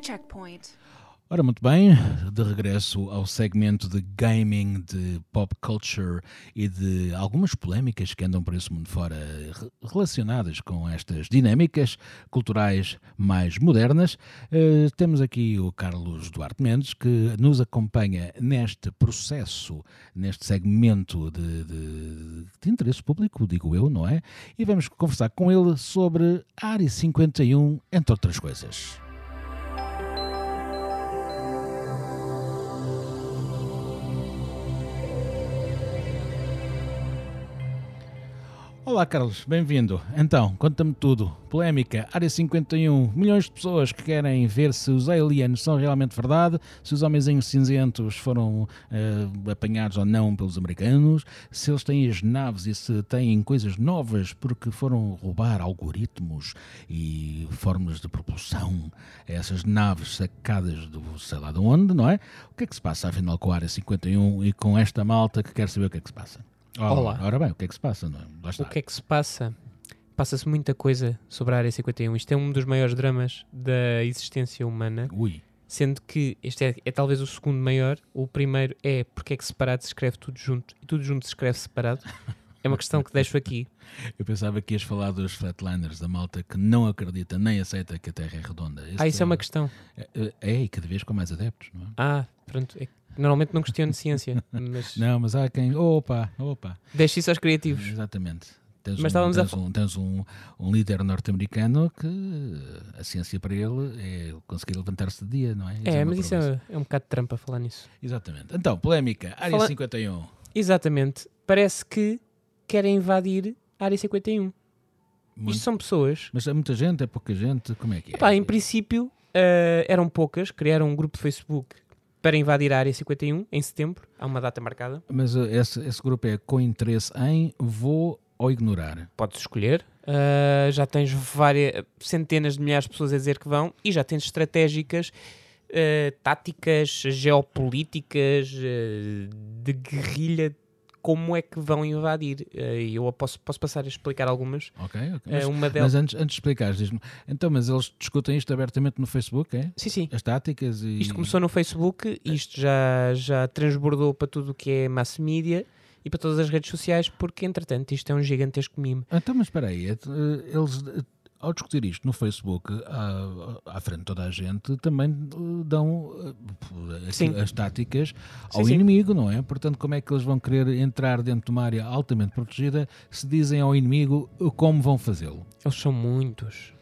Checkpoint. Ora, muito bem, de regresso ao segmento de gaming, de pop culture e de algumas polémicas que andam por esse mundo fora relacionadas com estas dinâmicas culturais mais modernas. Uh, temos aqui o Carlos Duarte Mendes que nos acompanha neste processo, neste segmento de, de, de interesse público, digo eu, não é? E vamos conversar com ele sobre a Área 51, entre outras coisas. Olá Carlos, bem-vindo. Então, conta-me tudo. Polémica, Área 51, milhões de pessoas que querem ver se os aliens são realmente verdade, se os homenzinhos cinzentos foram uh, apanhados ou não pelos americanos, se eles têm as naves e se têm coisas novas porque foram roubar algoritmos e formas de propulsão a essas naves sacadas do sei lá de onde, não é? O que é que se passa afinal com a Área 51 e com esta malta que quer saber o que é que se passa? Olá. Ora bem, o que é que se passa? Não? O que é que se passa? Passa-se muita coisa sobre a Área 51. Isto é um dos maiores dramas da existência humana. Ui. Sendo que este é, é, talvez o segundo maior. O primeiro é porque é que separado se escreve tudo junto e tudo junto se escreve separado. É uma questão que deixo aqui. Eu pensava que ias falar dos flatliners, da malta que não acredita nem aceita que a Terra é redonda. Este ah, isso é, é uma questão. É, é, e cada vez com mais adeptos, não é? Ah, pronto. É Normalmente não questiono ciência. Mas... Não, mas há quem. Opa, opa. Deixe isso aos criativos. Exatamente. Tens, mas um, tens, a... um, tens um, um líder norte-americano que a ciência para ele é conseguir levantar-se de dia, não é? Isso é, é mas isso é, é, um bocado de trampa falar nisso. Exatamente. Então, polémica, Área Fala... 51. Exatamente. Parece que querem invadir a Área 51. Muito... Isto são pessoas. Mas é muita gente, é pouca gente, como é que é? Epá, em princípio, uh, eram poucas, criaram um grupo de Facebook para invadir a área 51 em setembro. Há uma data marcada. Mas uh, esse, esse grupo é com interesse em vou ou ignorar? Podes escolher. Uh, já tens várias centenas de milhares de pessoas a dizer que vão e já tens estratégicas, uh, táticas, geopolíticas, uh, de guerrilha como é que vão invadir. Eh, e eu posso, posso passar a explicar algumas. Ok, ok. Eh, mas, uma delas... mas antes, antes de explicar, diz-me, então, mas eles discutem isto abertamente no Facebook, é? Sim, sim. As táticas e... Isto começou no Facebook, isto já, já transbordou para tudo o que é mass media e para todas as redes sociais, porque entretanto isto é um gigantesco mime. Então, mas espera aí, eh, eles ao discutir isto no Facebook, à, à, frente de toda a gente, também eh, dão uh, as táticas ao sim, inimigo, sim. não é? Portanto, como é que eles vão querer entrar dentro de uma área altamente protegida se dizem ao inimigo como vão fazê-lo? Eles são muitos.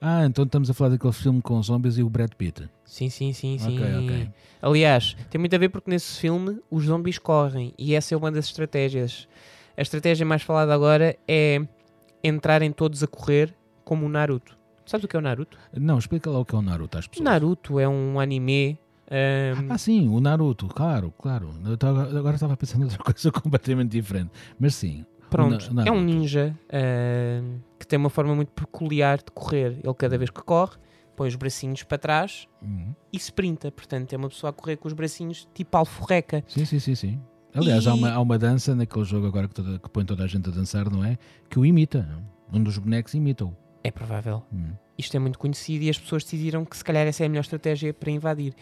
Ah, então estamos a falar daquele filme com zombies e o Brad Pitt. Sim, sim, sim, sim. Okay, okay. Aliás, tem muito a ver porque nesse filme os zombies correm e essa é uma das estratégias. A estratégia mais falada agora é entrarem todos a correr como o Naruto. Sabes o que é o Naruto? Não, explica lá o que é o Naruto às pessoas. Naruto é um anime. Um... Ah, sim, o Naruto, claro, claro. Eu tava, agora estava pensando em outra coisa completamente diferente. Mas sim. Pronto, é um ninja uh, que tem uma forma muito peculiar de correr. Ele, cada vez que corre, põe os bracinhos para trás uhum. e sprinta. Portanto, é uma pessoa a correr com os bracinhos tipo alforreca. Sim, sim, sim, sim. Aliás, e... há, uma, há uma dança naquele jogo agora que, toda, que põe toda a gente a dançar, não é? Que o imita. Um dos bonecos imita-o. É provável. Hum. Isto é muito conhecido e as pessoas decidiram que se calhar essa é a melhor estratégia para invadir.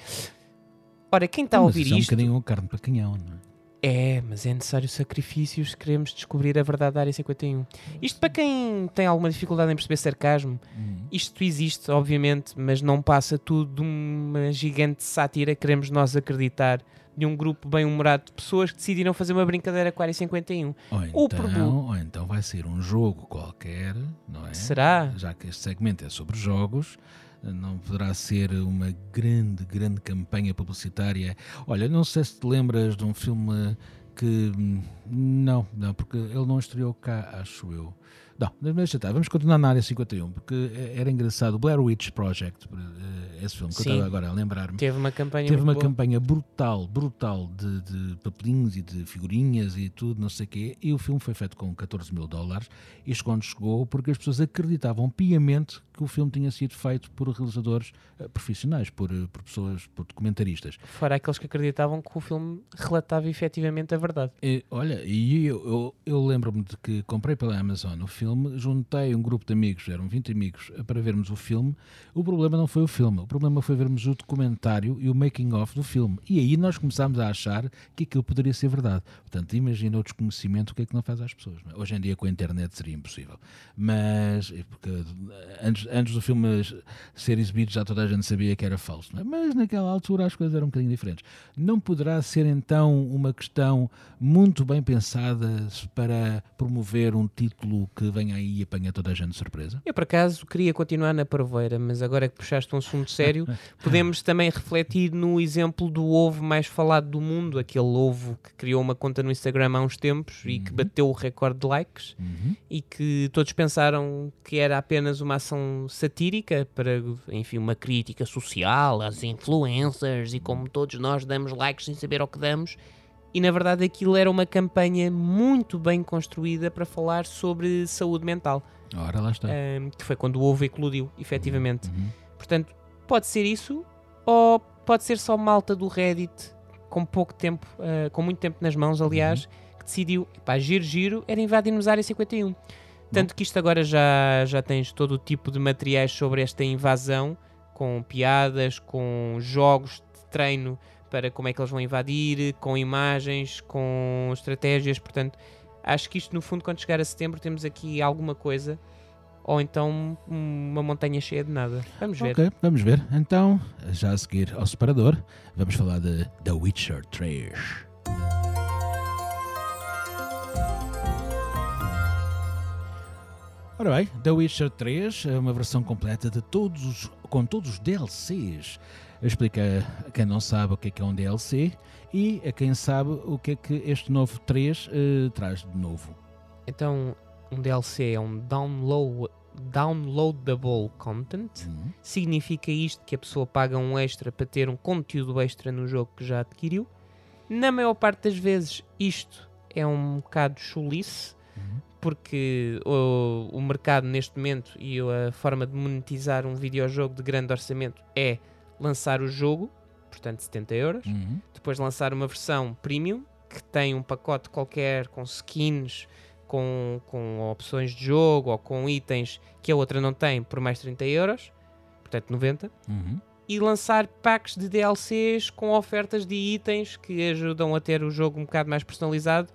Ora, quem está a ouvir isto. É um bocadinho carne para canhão, não é? É, mas é necessário sacrifícios se queremos descobrir a verdade da área 51. Isto para quem tem alguma dificuldade em perceber sarcasmo, hum. isto existe, obviamente, mas não passa tudo de uma gigante sátira. Queremos nós acreditar de um grupo bem humorado de pessoas que decidiram fazer uma brincadeira com a Área 51. Ou então, ou então vai ser um jogo qualquer, não é? Será? Já que este segmento é sobre jogos, não poderá ser uma grande, grande campanha publicitária. Olha, não sei se te lembras de um filme que. Hum, não, não, porque ele não estreou cá, acho eu. Não, deixa estar, vamos continuar na área 51, porque era engraçado. O Blair Witch Project, eh, esse filme que Sim. eu estava agora a lembrar-me. Teve uma campanha Teve uma boa. campanha brutal, brutal de, de, papelinhos e de figurinhas e tudo, não sei o quê. E o filme foi feito com 14 mil dólares. E quando chegou, porque as pessoas acreditavam piamente que o filme tinha sido feito por realizadores uh, profissionais, por, uh, por pessoas, por documentaristas. Fora aqueles que acreditavam que o filme relatava efetivamente a verdade. E, olha, e eu, eu, eu lembro-me de que comprei pela Amazon o filme, juntei um grupo de amigos, eram 20 amigos, para vermos o filme. O problema não foi o filme, o problema foi vermos o documentário e o making-of do filme. E aí nós começámos a achar que aquilo poderia ser verdade. Portanto, imagina o desconhecimento, o que é que não faz às pessoas. É? Hoje em dia com a internet seria impossível. Mas, porque antes, antes do filme ser exibido já toda a gente sabia que era falso. É? Mas naquela altura as coisas eram um bocadinho diferentes. Não poderá ser então uma questão muito bem pensada para promover um título que venha aí e apanha toda a gente de surpresa? Eu, por acaso, queria continuar na parvoeira, mas agora que puxaste um assunto sério, podemos também refletir no exemplo do ovo mais falado do mundo, aquele ovo que criou uma conta no Instagram há uns tempos uhum. e que uhum. bateu o recorde de likes uhum. e que todos pensaram que era apenas uma ação satírica para, enfim, uma crítica social às influencers e como todos nós damos likes sem saber o que damos e na verdade aquilo era uma campanha muito bem construída para falar sobre saúde mental. Ora, lá está. Um, que foi quando o ovo eclodiu, efetivamente. Uhum. Portanto, pode ser isso ou pode ser só malta do Reddit com pouco tempo, uh, com muito tempo nas mãos, aliás, uhum. que decidiu, pá, giro, giro, era invadir-nos a área 51. Tanto que isto agora já, já tens todo o tipo de materiais sobre esta invasão, com piadas, com jogos de treino para como é que eles vão invadir, com imagens, com estratégias. Portanto, acho que isto, no fundo, quando chegar a setembro, temos aqui alguma coisa ou então uma montanha cheia de nada. Vamos ver. Ok, vamos ver. Então, já a seguir ao separador, vamos falar de The Witcher 3. Ora bem, The Witcher 3 é uma versão completa de todos os, com todos os DLCs explica a quem não sabe o que é, que é um DLC e a quem sabe o que é que este novo 3 uh, eh, traz de novo. Então, um DLC é um download, downloadable content. Uhum. Significa isto que a pessoa paga um extra para ter um conteúdo extra no jogo que já adquiriu. Na maior parte das vezes, isto é um bocado chulice, uhum. Porque o, o mercado neste momento e a forma de monetizar um videojogo de grande orçamento é lançar o jogo, portanto 70 euros, uhum. depois lançar uma versão premium que tem um pacote qualquer com skins, com, com opções de jogo ou com itens que a outra não tem por mais 30 euros, portanto 90. Uhum. E lançar packs de DLCs com ofertas de itens que ajudam a ter o jogo um bocado mais personalizado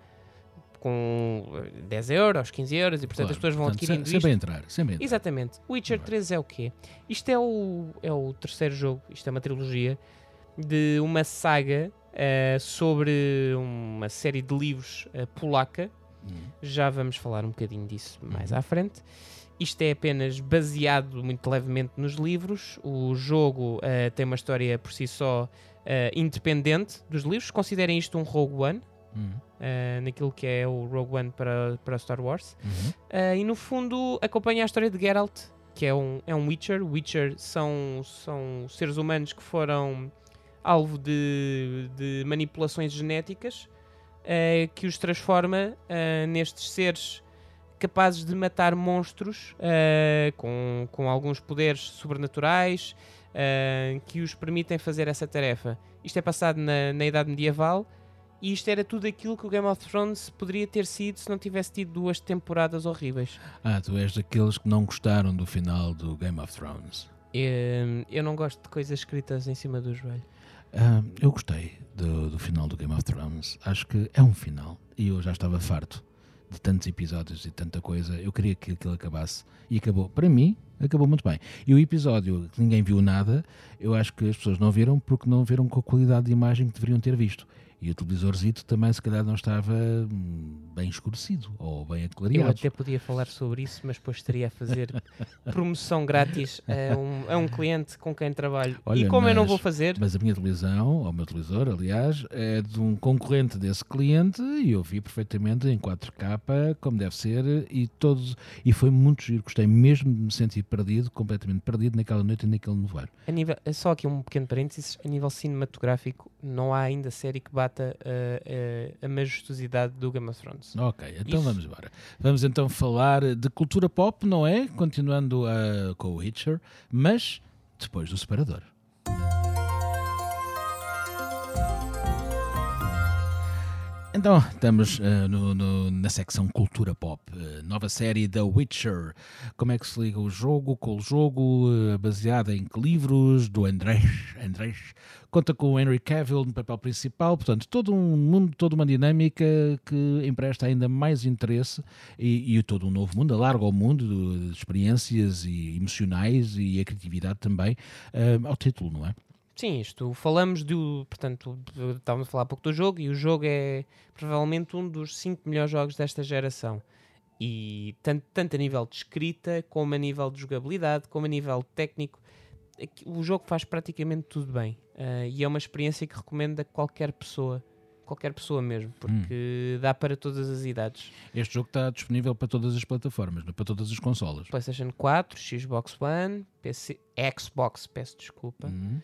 com 10 eh, euros, 15 euros, e portanto claro, as pessoas vão portanto, adquirindo sempre, isto. Sempre entrar, sempre entrar. Exatamente. Witcher 3 é o quê? Isto é o, é o terceiro jogo, isto é uma trilogia, de uma saga uh, sobre uma série de livros uh, polaca. Hum. Já vamos falar um bocadinho disso mais hum. à frente. Isto é apenas baseado muito levemente nos livros. O jogo uh, tem uma história por si só independente dos livros. Considerem isto um Rogue One, uhum. uh, naquilo que é o Rogue One para, para Star Wars. Uhum. Uh, e no fundo acompanha a história de Geralt, que é um, é um Witcher. Witcher são, são seres humanos que foram alvo de, de manipulações genéticas uh, que os transforma nestes seres capazes de matar monstros com, com alguns poderes sobrenaturais que os permitem fazer essa tarefa. Isto é passado na, na Idade Medieval e isto era tudo aquilo que o Game of Thrones poderia ter sido se não tivesse tido duas temporadas horríveis. Ah, tu és daqueles que não gostaram do final do Game of Thrones. Eu, eu não gosto de coisas escritas em cima do joelho. Ah, eu gostei do, do final do Game of Thrones. Acho que é um final. E eu já estava farto de tantos episódios e tanta coisa. Eu queria que aquilo acabasse. E acabou. Para mim, acabou muito bem. E o episódio que ninguém viu nada, eu acho que as pessoas não viram porque não viram com a qualidade de imagem que deveriam ter visto. E o televisorzito também, se calhar, não estava hum, bem escurecido ou bem aclareado. Eu até podia falar sobre isso, mas depois estaria a fazer promoção grátis a um, a um cliente com quem trabalho. Olha, e como mas, eu não vou fazer. Mas a minha televisão, ou o meu televisor, aliás, é de um concorrente desse cliente e eu vi perfeitamente em 4K, como deve ser, e todos. E foi muito giro. Gostei mesmo de me sentir perdido, completamente perdido naquela noite e naquele. A nível, só aqui um pequeno parênteses: a nível cinematográfico, não há ainda série que bate retrata uh, uh, a majestosidade do Game of Thrones. Ok, então Isso. vamos embora. Vamos então falar de cultura pop, não é? Continuando com o Witcher, mas depois do separador. Então, estamos uh, no, no, na secção Cultura Pop. Uh, nova série The Witcher. Como é que se liga o jogo com o jogo, uh, baseada em que livros, do Andrés, Andrés. Conta com o Henry Cavill no papel principal. Portanto, todo um mundo, toda uma dinâmica que empresta ainda mais interesse e, e todo um novo mundo, alarga o mundo de experiências e emocionais e a criatividade também ao título, não é? Sim, isto falamos do. Portanto, estávamos a falar há pouco do jogo e o jogo é provavelmente um dos 5 melhores jogos desta geração. E tanto, tanto a nível de escrita, como a nível de jogabilidade, como a nível técnico, o jogo faz praticamente tudo bem. Uh, e é uma experiência que recomendo a qualquer pessoa qualquer pessoa mesmo, porque hum. dá para todas as idades. Este jogo está disponível para todas as plataformas, para todas as consolas. PlayStation 4, Xbox One, PC, Xbox, peço desculpa. Hum.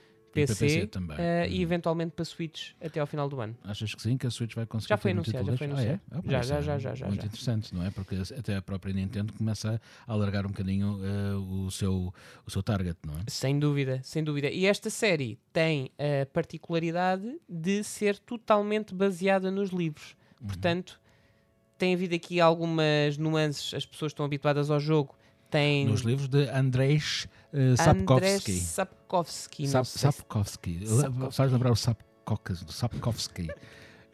PC, PC também. Uh, e eventualmente para Switch até ao final do ano. Achas que sim, que a Switch vai conseguir Já foi anunciado, já foi anunciado. Ah, é? já, já, já, já, já. Muito já. interessante, não é? Porque até a própria Nintendo começa a alargar um bocadinho uh, o, seu, o seu target, não é? Sem dúvida, sem dúvida. E esta série tem a particularidade de ser totalmente baseada nos livros. Uhum. Portanto, tem havido aqui algumas nuances, as pessoas estão habituadas ao jogo tem... Nos livros de Andrzej uh, Sapkowski. Sapkowski. Sap, Sapkowski. Faz lembrar o Sapkowski.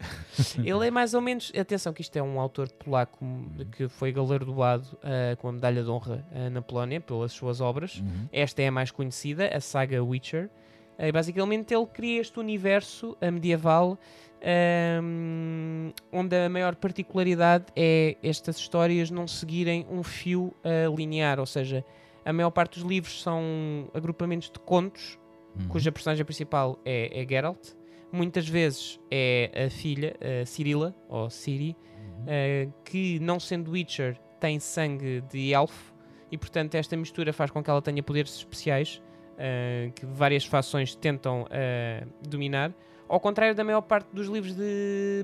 Ele é mais ou menos. Atenção, que isto é um autor polaco que foi galardoado uh, com a medalha de honra uh, na Polónia pelas suas obras. Uhum. Esta é a mais conhecida, a saga Witcher. Uh, basicamente, ele cria este universo medieval um, onde a maior particularidade é estas histórias não seguirem um fio uh, linear, ou seja, a maior parte dos livros são agrupamentos de contos, uhum. cuja personagem principal é, é Geralt. Muitas vezes é a filha, a Cirila, ou Ciri, uhum. uh, que não sendo Witcher tem sangue de elfo, e portanto esta mistura faz com que ela tenha poderes especiais uh, que várias fações tentam dominar ao contrário da maior parte dos livros de,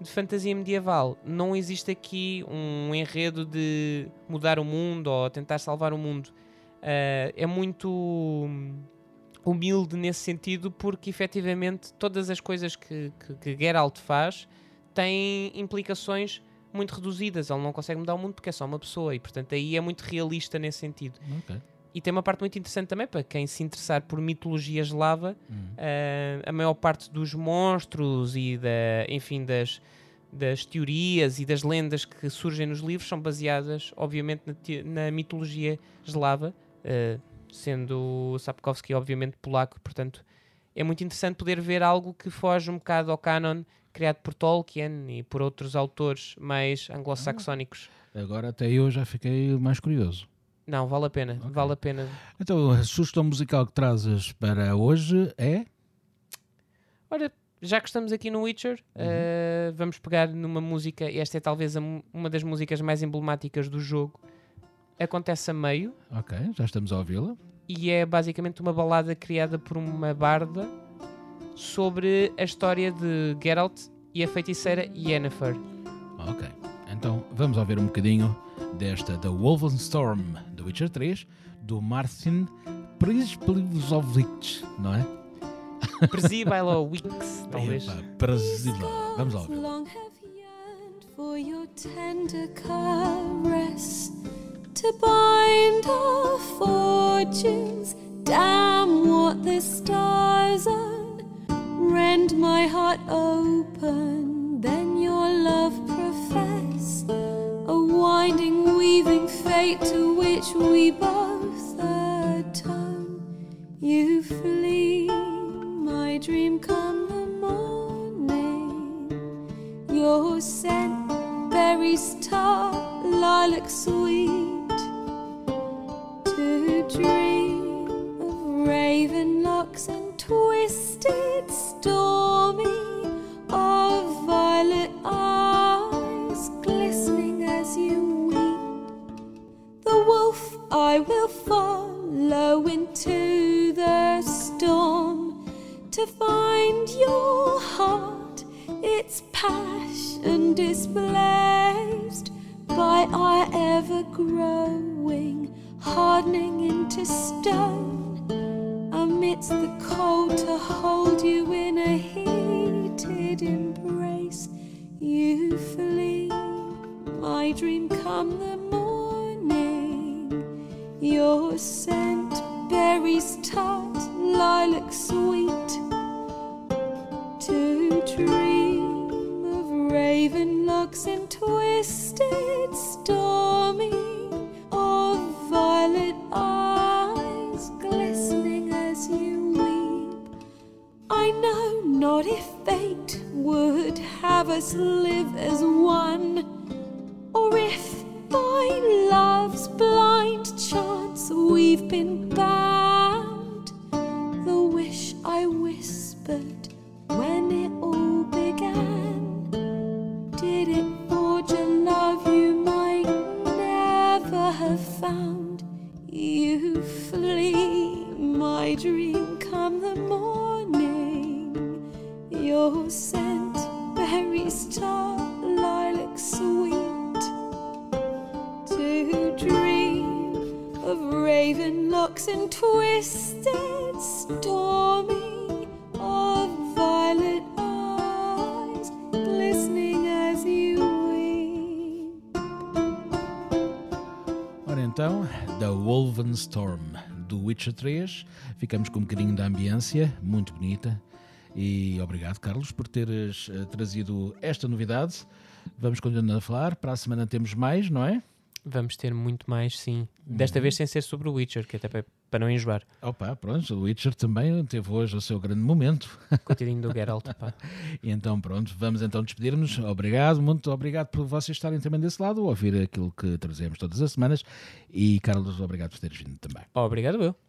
de fantasia medieval, não existe aqui um enredo de mudar o mundo ou tentar salvar o mundo. Uh, é muito humilde nesse sentido, porque efetivamente todas as coisas que, que, que Geralt faz têm implicações muito reduzidas. Ele não consegue mudar o mundo porque é só uma pessoa e, portanto, aí é muito realista nesse sentido. Okay. E tem uma parte muito interessante também para quem se interessar por mitologia eslava. Hum. Uh, a maior parte dos monstros e da, enfim, das, das teorias e das lendas que surgem nos livros são baseadas, obviamente, na, na mitologia eslava, uh, sendo Sapkowski, obviamente, polaco. Portanto, é muito interessante poder ver algo que foge um bocado ao canon criado por Tolkien e por outros autores mais anglo-saxónicos. Ah, agora até eu já fiquei mais curioso. Não, vale a pena, okay. vale a pena. Então, a sugestão musical que trazes para hoje é? Olha, já que estamos aqui no Witcher, uhum. uh, vamos pegar numa música, esta é talvez a, uma das músicas mais emblemáticas do jogo. Acontece a meio. Ok, já estamos a ouvi-la. E é basicamente uma balada criada por uma barda sobre a história de Geralt e a feiticeira Yennefer. Ok, então vamos ouvir um bocadinho desta The Wolfenstorm do Witcher 3 do Martin Przybylowicz, não é? Przybylowicz, talvez. Przybylowicz. Vamos lá ouvir. To bind our fortunes, damn what the stars are. Rend my heart open, then your love weaving fate to which we both atone. You flee, my dream come the morning. Your scent, berries tart, lilac sweet. To dream of raven locks and twisted, stormy, wolf I will follow into the storm to find your heart its passion displaced by our ever growing, hardening into stone. Amidst the cold, to hold you in a heated embrace, you flee. My dream come the your scent berries tart, lilac sweet. To dream of raven locks and twisted, então, The Wolven Storm do Witcher 3. Ficamos com um bocadinho da ambiência, muito bonita. E obrigado, Carlos, por teres eh, trazido esta novidade. Vamos continuando a falar. Para a semana temos mais, não é? Vamos ter muito mais, sim. Desta vez sem ser sobre o Witcher, que até para, não enjoar. Opa, pronto, o Witcher também teve hoje o seu grande momento. Coitadinho do Geralt, pá. E então, pronto, vamos então despedir-nos. Obrigado, muito obrigado por vocês estarem também desse lado, ouvir aquilo que trazemos todas as semanas. E, Carlos, obrigado por teres vindo também. Obrigado eu.